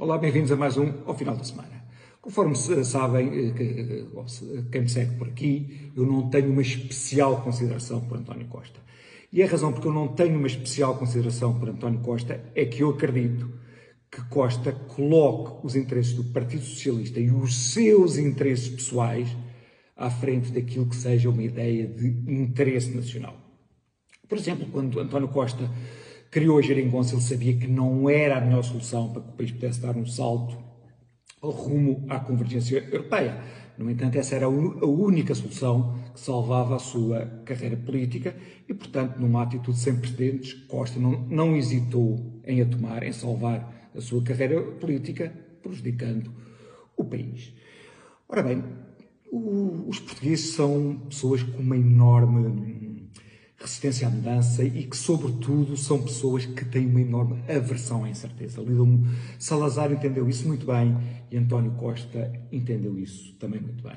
Olá, bem-vindos a mais um ao final da semana. Conforme sabem, eh, eh, quem me segue por aqui, eu não tenho uma especial consideração por António Costa. E a razão porque eu não tenho uma especial consideração por António Costa é que eu acredito que Costa coloque os interesses do Partido Socialista e os seus interesses pessoais à frente daquilo que seja uma ideia de interesse nacional. Por exemplo, quando António Costa criou a geringonça, ele sabia que não era a melhor solução para que o país pudesse dar um salto rumo à convergência europeia. No entanto, essa era a única solução que salvava a sua carreira política e, portanto, numa atitude sem precedentes, Costa não, não hesitou em a tomar, em salvar a sua carreira política, prejudicando o país. Ora bem, o, os portugueses são pessoas com uma enorme resistência à mudança e que, sobretudo, são pessoas que têm uma enorme aversão à incerteza. Salazar entendeu isso muito bem e António Costa entendeu isso também muito bem.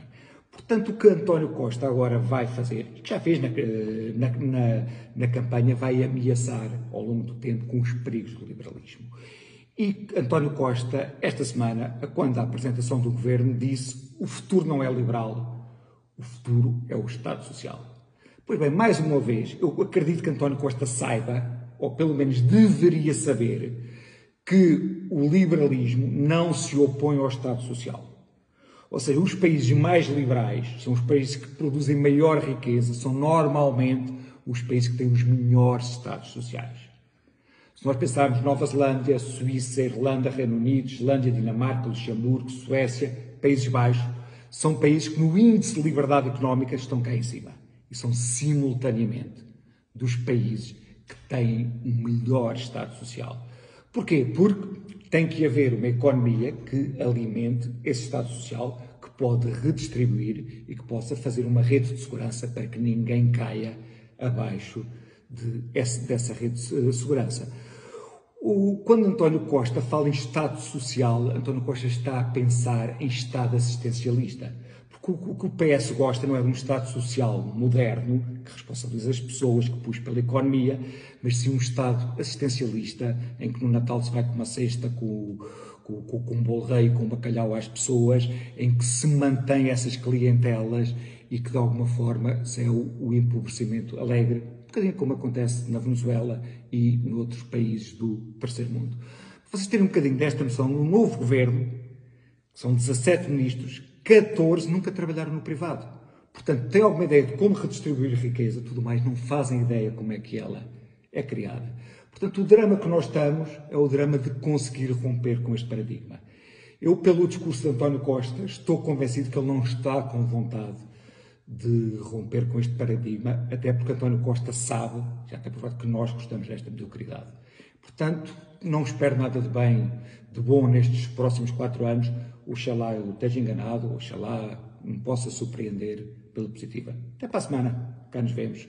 Portanto, o que António Costa agora vai fazer, e que já fez na, na, na, na campanha, vai ameaçar ao longo do tempo com os perigos do liberalismo. E António Costa, esta semana, quando a apresentação do governo, disse: o futuro não é liberal, o futuro é o Estado Social. Pois bem, mais uma vez, eu acredito que António Costa saiba, ou pelo menos deveria saber, que o liberalismo não se opõe ao Estado Social. Ou seja, os países mais liberais são os países que produzem maior riqueza, são normalmente os países que têm os melhores Estados sociais. Se nós pensarmos Nova Zelândia, Suíça, Irlanda, Reino Unido, Islândia, Dinamarca, Luxemburgo, Suécia, Países Baixos, são países que no índice de liberdade económica estão cá em cima e são simultaneamente dos países que têm um melhor Estado Social. Porquê? Porque tem que haver uma economia que alimente esse Estado Social, que pode redistribuir e que possa fazer uma rede de segurança para que ninguém caia abaixo de dessa rede de segurança. O, quando António Costa fala em Estado Social, António Costa está a pensar em Estado assistencialista. O que o PS gosta não é de um Estado social moderno, que responsabiliza as pessoas, que puxa pela economia, mas sim um Estado assistencialista, em que no Natal se vai com uma cesta com, com, com, com um bolo rei, com um bacalhau às pessoas, em que se mantém essas clientelas e que de alguma forma é o, o empobrecimento alegre, um bocadinho como acontece na Venezuela e noutros países do terceiro mundo. Para vocês terem um bocadinho desta noção, no novo governo, são 17 ministros, 14 nunca trabalharam no privado. Portanto, têm alguma ideia de como redistribuir riqueza, tudo mais, não fazem ideia como é que ela é criada. Portanto, o drama que nós estamos é o drama de conseguir romper com este paradigma. Eu, pelo discurso de António Costa, estou convencido que ele não está com vontade de romper com este paradigma, até porque António Costa sabe, já tem provado, que nós gostamos desta mediocridade. Portanto, não espero nada de bem, de bom nestes próximos quatro anos. Oxalá eu esteja enganado, oxalá me possa surpreender pela positiva. Até para a semana, cá nos vemos.